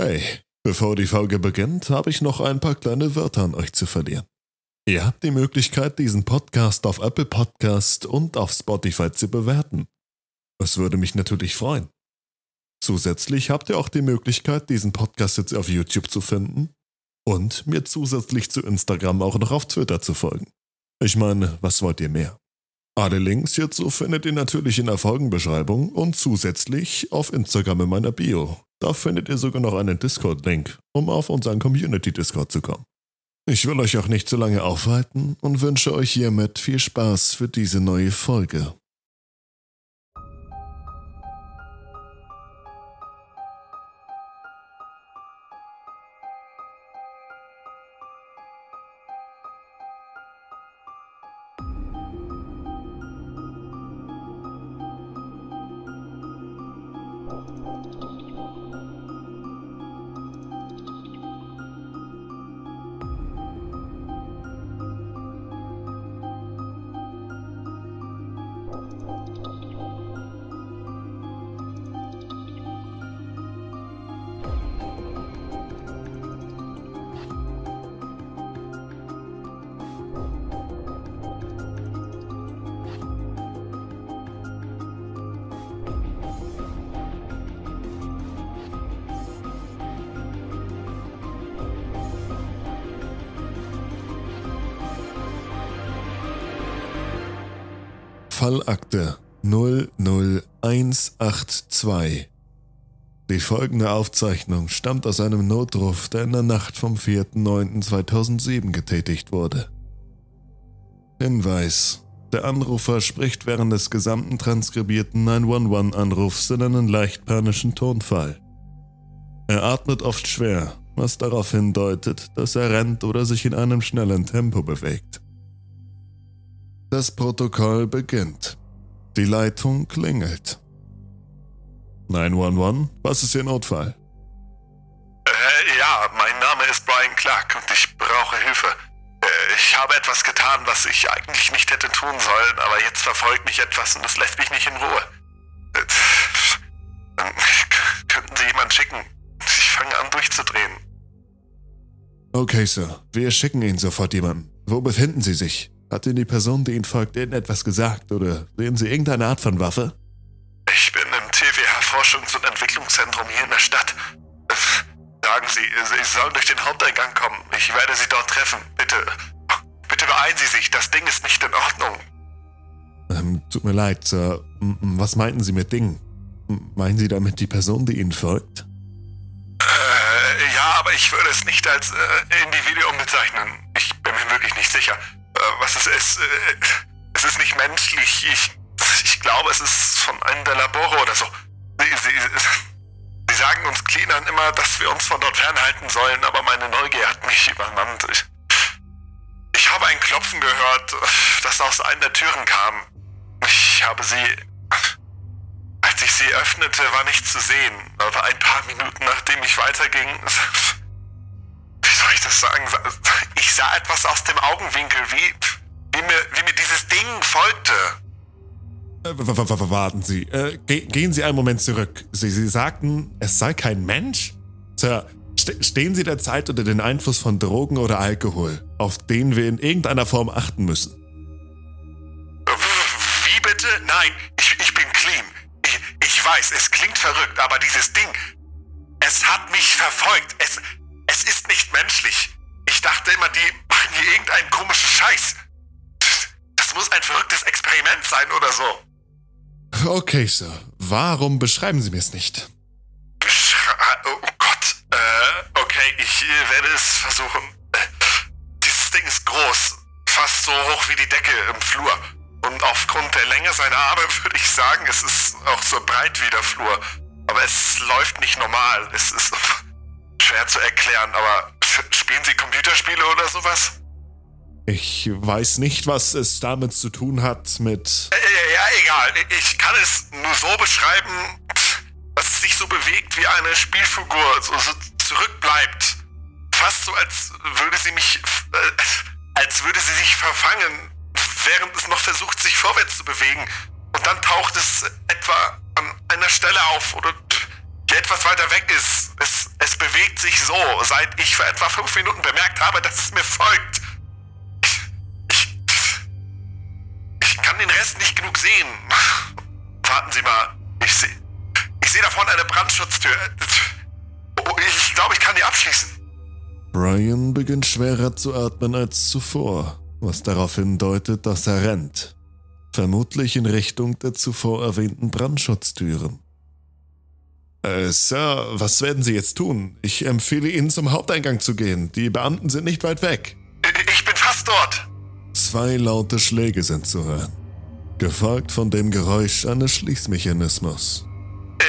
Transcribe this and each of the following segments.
Hey, bevor die Folge beginnt, habe ich noch ein paar kleine Wörter an euch zu verlieren. Ihr habt die Möglichkeit, diesen Podcast auf Apple Podcast und auf Spotify zu bewerten. Es würde mich natürlich freuen. Zusätzlich habt ihr auch die Möglichkeit, diesen Podcast jetzt auf YouTube zu finden und mir zusätzlich zu Instagram auch noch auf Twitter zu folgen. Ich meine, was wollt ihr mehr? Alle Links hierzu findet ihr natürlich in der Folgenbeschreibung und zusätzlich auf Instagram in meiner Bio. Da findet ihr sogar noch einen Discord-Link, um auf unseren Community-Discord zu kommen. Ich will euch auch nicht zu lange aufhalten und wünsche euch hiermit viel Spaß für diese neue Folge. Fallakte 00182. Die folgende Aufzeichnung stammt aus einem Notruf, der in der Nacht vom 4.9.2007 getätigt wurde. Hinweis. Der Anrufer spricht während des gesamten transkribierten 911-Anrufs in einen leicht panischen Tonfall. Er atmet oft schwer, was darauf hindeutet, dass er rennt oder sich in einem schnellen Tempo bewegt. Das Protokoll beginnt. Die Leitung klingelt. 911, was ist Ihr Notfall? Äh, ja, mein Name ist Brian Clark und ich brauche Hilfe. Äh, ich habe etwas getan, was ich eigentlich nicht hätte tun sollen, aber jetzt verfolgt mich etwas und es lässt mich nicht in Ruhe. Äh, könnten Sie jemanden schicken? Ich fange an durchzudrehen. Okay, Sir. Wir schicken Ihnen sofort jemanden. Wo befinden Sie sich? Hat Ihnen die Person, die Ihnen folgt, irgendetwas gesagt oder sehen Sie irgendeine Art von Waffe? Ich bin im TWH Forschungs- und Entwicklungszentrum hier in der Stadt. Sagen Sie, Sie sollen durch den Haupteingang kommen. Ich werde Sie dort treffen. Bitte. Bitte beeilen Sie sich. Das Ding ist nicht in Ordnung. Ähm, tut mir leid, Sir. Was meinten Sie mit Ding? Meinen Sie damit die Person, die Ihnen folgt? Äh, ja, aber ich würde es nicht als äh, Individuum bezeichnen. Ich bin mir wirklich nicht sicher. Äh, was es ist. Äh, es ist nicht menschlich. Ich, ich glaube, es ist von einem der Labore oder so. Sie, sie, sie sagen uns Cleanern immer, dass wir uns von dort fernhalten sollen, aber meine Neugier hat mich übermannt. Ich, ich habe ein Klopfen gehört, das aus einer der Türen kam. Ich habe sie. Als ich sie öffnete, war nichts zu sehen. Aber ein paar Minuten nachdem ich weiterging, soll ich das sagen? Ich sah etwas aus dem Augenwinkel, wie, wie, mir, wie mir dieses Ding folgte. Äh, warten Sie. Äh, gehen Sie einen Moment zurück. Sie, Sie sagten, es sei kein Mensch? Sir, st stehen Sie derzeit unter den Einfluss von Drogen oder Alkohol, auf den wir in irgendeiner Form achten müssen? Wie bitte? Nein, ich, ich bin clean. Ich, ich weiß, es klingt verrückt, aber dieses Ding, es hat mich verfolgt. Es ist nicht menschlich. Ich dachte immer, die machen hier irgendeinen komischen Scheiß. Das muss ein verrücktes Experiment sein oder so. Okay, Sir. Warum beschreiben Sie mir es nicht? Beschre oh Gott. Äh, okay, ich äh, werde es versuchen. Äh, dieses Ding ist groß. Fast so hoch wie die Decke im Flur. Und aufgrund der Länge seiner Arme würde ich sagen, es ist auch so breit wie der Flur. Aber es läuft nicht normal. Es ist schwer zu erklären, aber spielen Sie Computerspiele oder sowas? Ich weiß nicht, was es damit zu tun hat mit. Äh, ja, egal. Ich kann es nur so beschreiben, dass es sich so bewegt wie eine Spielfigur, so, so zurückbleibt. Fast so, als würde sie mich. Äh, als würde sie sich verfangen, während es noch versucht, sich vorwärts zu bewegen. Und dann taucht es etwa an einer Stelle auf oder die etwas weiter weg ist. Es, es bewegt sich so, seit ich vor etwa fünf Minuten bemerkt habe, dass es mir folgt. Ich, ich, ich kann den Rest nicht genug sehen. Warten Sie mal. Ich sehe ich seh da vorne eine Brandschutztür. Oh, ich glaube, ich kann die abschließen. Brian beginnt schwerer zu atmen als zuvor, was darauf hindeutet, dass er rennt. Vermutlich in Richtung der zuvor erwähnten Brandschutztüren. Äh, Sir, was werden Sie jetzt tun? Ich empfehle Ihnen zum Haupteingang zu gehen. Die Beamten sind nicht weit weg. Ich bin fast dort. Zwei laute Schläge sind zu hören, gefolgt von dem Geräusch eines Schließmechanismus.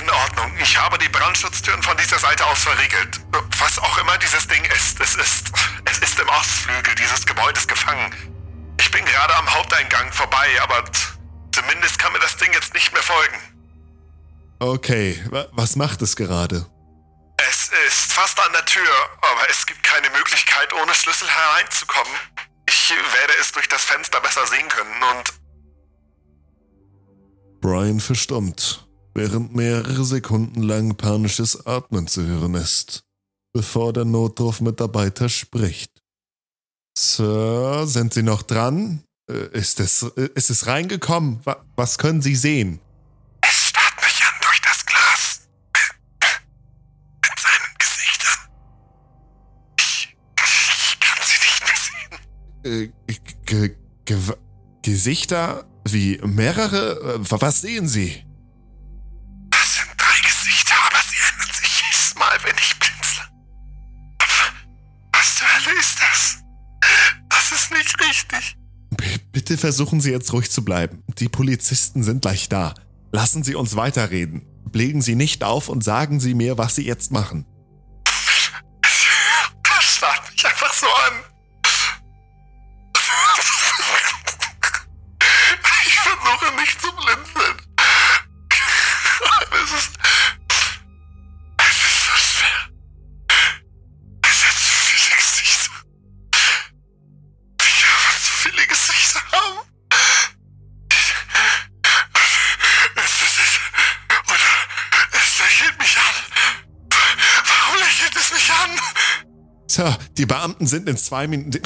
In Ordnung. Ich habe die Brandschutztüren von dieser Seite aus verriegelt. Was auch immer dieses Ding ist, es ist, es ist im Ostflügel dieses Gebäudes gefangen. Ich bin gerade am Haupteingang vorbei, aber zumindest kann mir das Ding jetzt nicht mehr folgen. Okay, wa- was macht es gerade? Es ist fast an der Tür, aber es gibt keine Möglichkeit, ohne Schlüssel hereinzukommen. Ich werde es durch das Fenster besser sehen können und Brian verstummt, während mehrere Sekunden lang panisches Atmen zu hören ist, bevor der Notrufmitarbeiter spricht. Sir, sind Sie noch dran? Äh, Ist es, äh, ist es reingekommen? Wa- Was können Sie sehen? Äh, ge, ge, Gesichter? Wie mehrere? Äh, wa- Was sehen Sie? Das sind drei Gesichter, aber sie ändern sich jedes Mal, wenn ich blinzle. Was zur Hölle ist das? Das ist nicht richtig. B bitte versuchen Sie jetzt ruhig zu bleiben. Die Polizisten sind gleich da. Lassen Sie uns weiterreden. Legen Sie nicht auf und sagen Sie mir, was Sie jetzt machen. Das starrt mich einfach so an. Versuche nicht zu blinzeln. Es ist. Es ist so schwer. Es sind zu viele Gesichter. Ich habe zu viele Gesichter haben. Es ist. Und es lächelt mich an. Warum lächelt es mich an? Sir, die Beamten sind in zwei Minuten.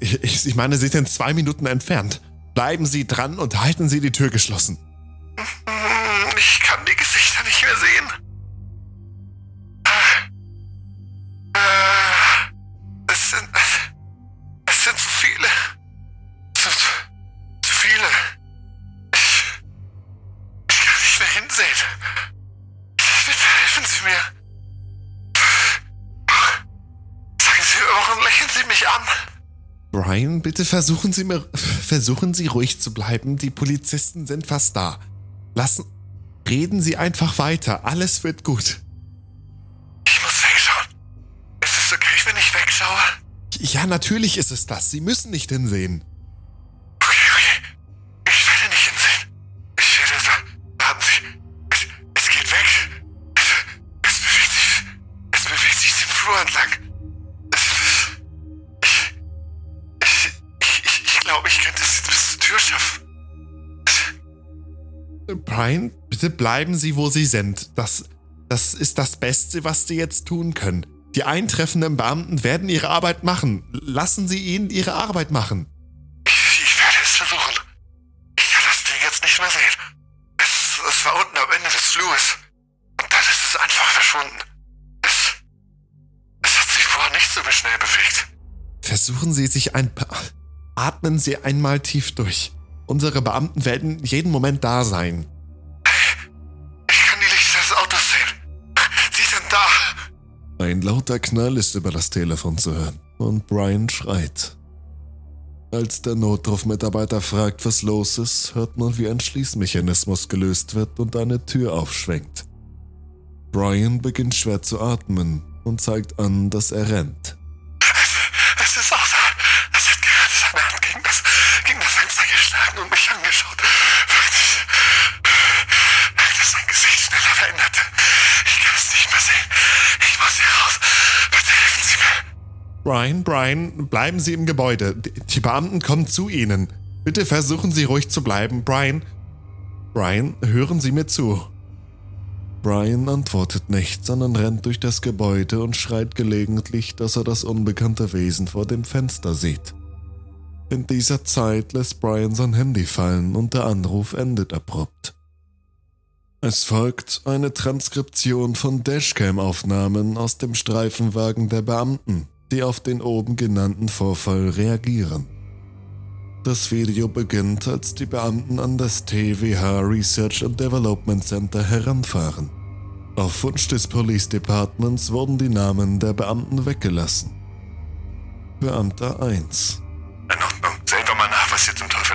Ich, ich meine, sie sind in zwei Minuten entfernt. Bleiben Sie dran und halten Sie die Tür geschlossen. Ich kann die Gesichter nicht mehr sehen. Bitte versuchen Sie mir. Versuchen Sie ruhig zu bleiben. Die Polizisten sind fast da. Lassen. Reden Sie einfach weiter. Alles wird gut. Ich muss wegschauen. Ist es okay, wenn ich wegschaue? Ja, natürlich ist es das. Sie müssen nicht hinsehen. Glaube, ich könnte es bis zur Tür schaffen. Brian, bitte bleiben Sie, wo Sie sind. Das, das ist das Beste, was Sie jetzt tun können. Die eintreffenden Beamten werden ihre Arbeit machen. Lassen Sie ihnen ihre Arbeit machen. Ich, ich werde es versuchen. Ich kann das Ding jetzt nicht mehr sehen. Es, es war unten am Ende des Flurs. Und dann ist es einfach verschwunden. Es, es hat sich vorher nicht so schnell bewegt. Versuchen Sie sich ein paar. Atmen Sie einmal tief durch. Unsere Beamten werden jeden Moment da sein. Ich kann die Lichter des Autos sehen. Sie sind da. Ein lauter Knall ist über das Telefon zu hören und Brian schreit. Als der Notrufmitarbeiter fragt, was los ist, hört man, wie ein Schließmechanismus gelöst wird und eine Tür aufschwenkt. Brian beginnt schwer zu atmen und zeigt an, dass er rennt. Geschlagen und mich angeschaut. Wirklich. Dass sein Gesicht schneller veränderte. Ich kann es nicht mehr sehen. Ich muss hier raus. Bitte helfen Sie mir. Brian, Brian, bleiben Sie im Gebäude. Die Beamten kommen zu Ihnen. Bitte versuchen Sie ruhig zu bleiben. Brian, Brian, hören Sie mir zu. Brian antwortet nicht, sondern rennt durch das Gebäude und schreit gelegentlich, dass er das unbekannte Wesen vor dem Fenster sieht. In dieser Zeit lässt Brian sein Handy fallen und der Anruf endet abrupt. Es folgt eine Transkription von Dashcam-Aufnahmen aus dem Streifenwagen der Beamten, die auf den oben genannten Vorfall reagieren. Das Video beginnt, als die Beamten an das TWH Research and Development Center heranfahren. Auf Wunsch des Police Departments wurden die Namen der Beamten weggelassen. Beamter 1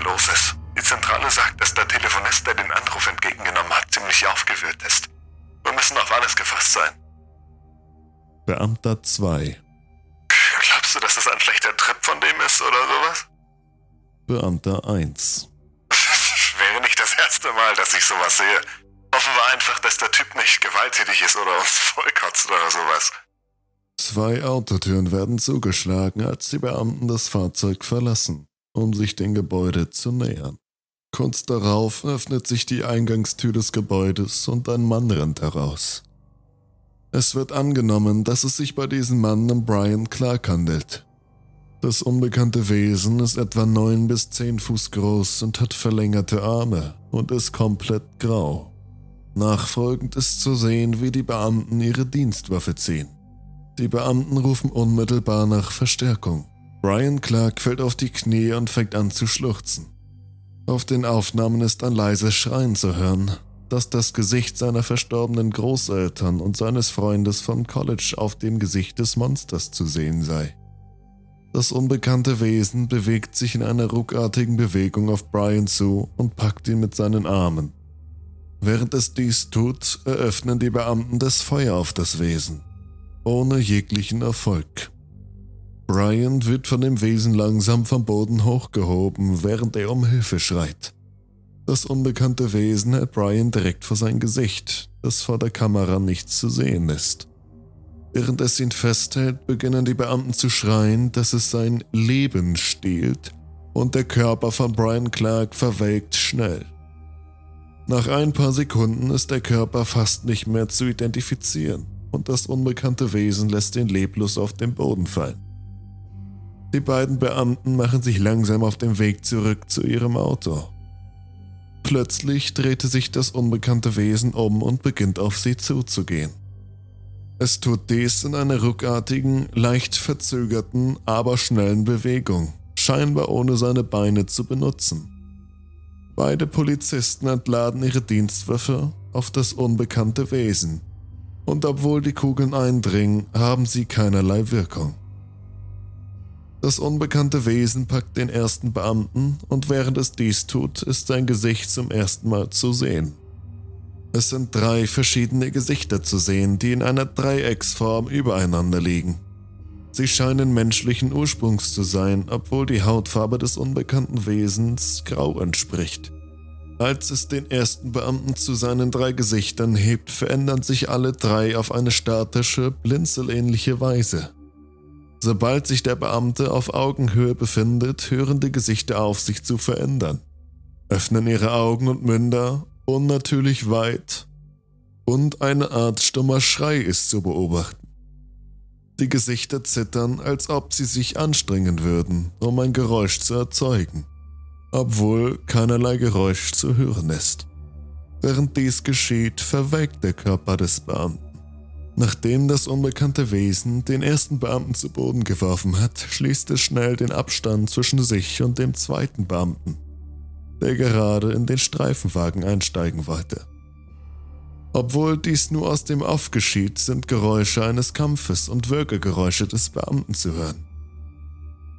los ist. Die Zentrale sagt, dass der Telefonist, der den Anruf entgegengenommen hat, ziemlich aufgewühlt ist. Wir müssen auf alles gefasst sein. Beamter 2 Glaubst du, dass das ein schlechter Trip von dem ist oder sowas? Beamter 1 Wäre nicht das erste Mal, dass ich sowas sehe. Hoffen wir einfach, dass der Typ nicht gewalttätig ist oder uns vollkotzt oder sowas. Zwei Autotüren werden zugeschlagen, als die Beamten das Fahrzeug verlassen, um sich dem Gebäude zu nähern. Kurz darauf öffnet sich die Eingangstür des Gebäudes und ein Mann rennt heraus. Es wird angenommen, dass es sich bei diesem Mann um Brian Clark handelt. Das unbekannte Wesen ist etwa 9 bis 10 Fuß groß und hat verlängerte Arme und ist komplett grau. Nachfolgend ist zu sehen, wie die Beamten ihre Dienstwaffe ziehen. Die Beamten rufen unmittelbar nach Verstärkung. Brian Clark fällt auf die Knie und fängt an zu schluchzen. Auf den Aufnahmen ist ein leises Schreien zu hören, das das Gesicht seiner verstorbenen Großeltern und seines Freundes vom College auf dem Gesicht des Monsters zu sehen sei. Das unbekannte Wesen bewegt sich in einer ruckartigen Bewegung auf Brian zu und packt ihn mit seinen Armen. Während es dies tut, eröffnen die Beamten das Feuer auf das Wesen, ohne jeglichen Erfolg. Brian wird von dem Wesen langsam vom Boden hochgehoben, während er um Hilfe schreit. Das unbekannte Wesen hält Brian direkt vor sein Gesicht, das vor der Kamera nichts zu sehen ist. Während es ihn festhält, beginnen die Beamten zu schreien, dass es sein Leben stiehlt und der Körper von Brian Clark verwelkt schnell. Nach ein paar Sekunden ist der Körper fast nicht mehr zu identifizieren und das unbekannte Wesen lässt ihn leblos auf den Boden fallen. Die beiden Beamten machen sich langsam auf den Weg zurück zu ihrem Auto. Plötzlich drehte sich das unbekannte Wesen um und beginnt auf sie zuzugehen. Es tut dies in einer ruckartigen, leicht verzögerten, aber schnellen Bewegung, scheinbar ohne seine Beine zu benutzen. Beide Polizisten entladen ihre Dienstwaffe auf das unbekannte Wesen, und obwohl die Kugeln eindringen, haben sie keinerlei Wirkung. Das unbekannte Wesen packt den ersten Beamten und während es dies tut, ist sein Gesicht zum ersten Mal zu sehen. Es sind drei verschiedene Gesichter zu sehen, die in einer Dreiecksform übereinander liegen. Sie scheinen menschlichen Ursprungs zu sein, obwohl die Hautfarbe des unbekannten Wesens grau entspricht. Als es den ersten Beamten zu seinen drei Gesichtern hebt, verändern sich alle drei auf eine statische, blinzelähnliche Weise. Sobald sich der Beamte auf Augenhöhe befindet, hören die Gesichter auf, sich zu verändern, öffnen ihre Augen und Münder unnatürlich weit und eine Art stummer Schrei ist zu beobachten. Die Gesichter zittern, als ob sie sich anstrengen würden, um ein Geräusch zu erzeugen, obwohl keinerlei Geräusch zu hören ist. Während dies geschieht, verwelkt der Körper des Beamten. Nachdem das unbekannte Wesen den ersten Beamten zu Boden geworfen hat, schließt es schnell den Abstand zwischen sich und dem zweiten Beamten der gerade in den Streifenwagen einsteigen wollte. Obwohl dies nur aus dem Off geschieht, sind Geräusche eines Kampfes und Würgegeräusche des Beamten zu hören.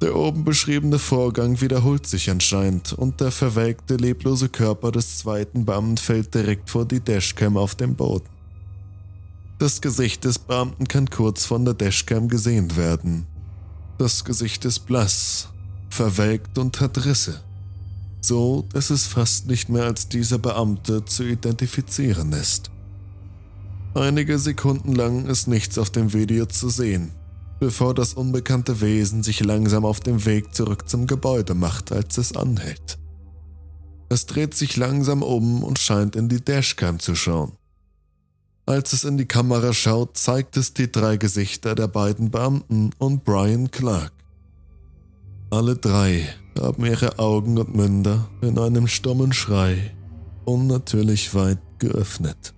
Der oben beschriebene Vorgang wiederholt sich anscheinend und der verwelkte, leblose Körper des zweiten Beamten fällt direkt vor die Dashcam auf dem Boden. Das Gesicht des Beamten kann kurz von der Dashcam gesehen werden. Das Gesicht ist blass, verwelkt und hat Risse so dass es fast nicht mehr als dieser Beamte zu identifizieren ist. Einige Sekunden lang ist nichts auf dem Video zu sehen, bevor das unbekannte Wesen sich langsam auf dem Weg zurück zum Gebäude macht, als es anhält. Es dreht sich langsam um und scheint in die Dashcam zu schauen. Als es in die Kamera schaut, zeigt es die drei Gesichter der beiden Beamten und Brian Clark. Alle drei haben ihre Augen und Münder in einem stummen Schrei unnatürlich weit geöffnet.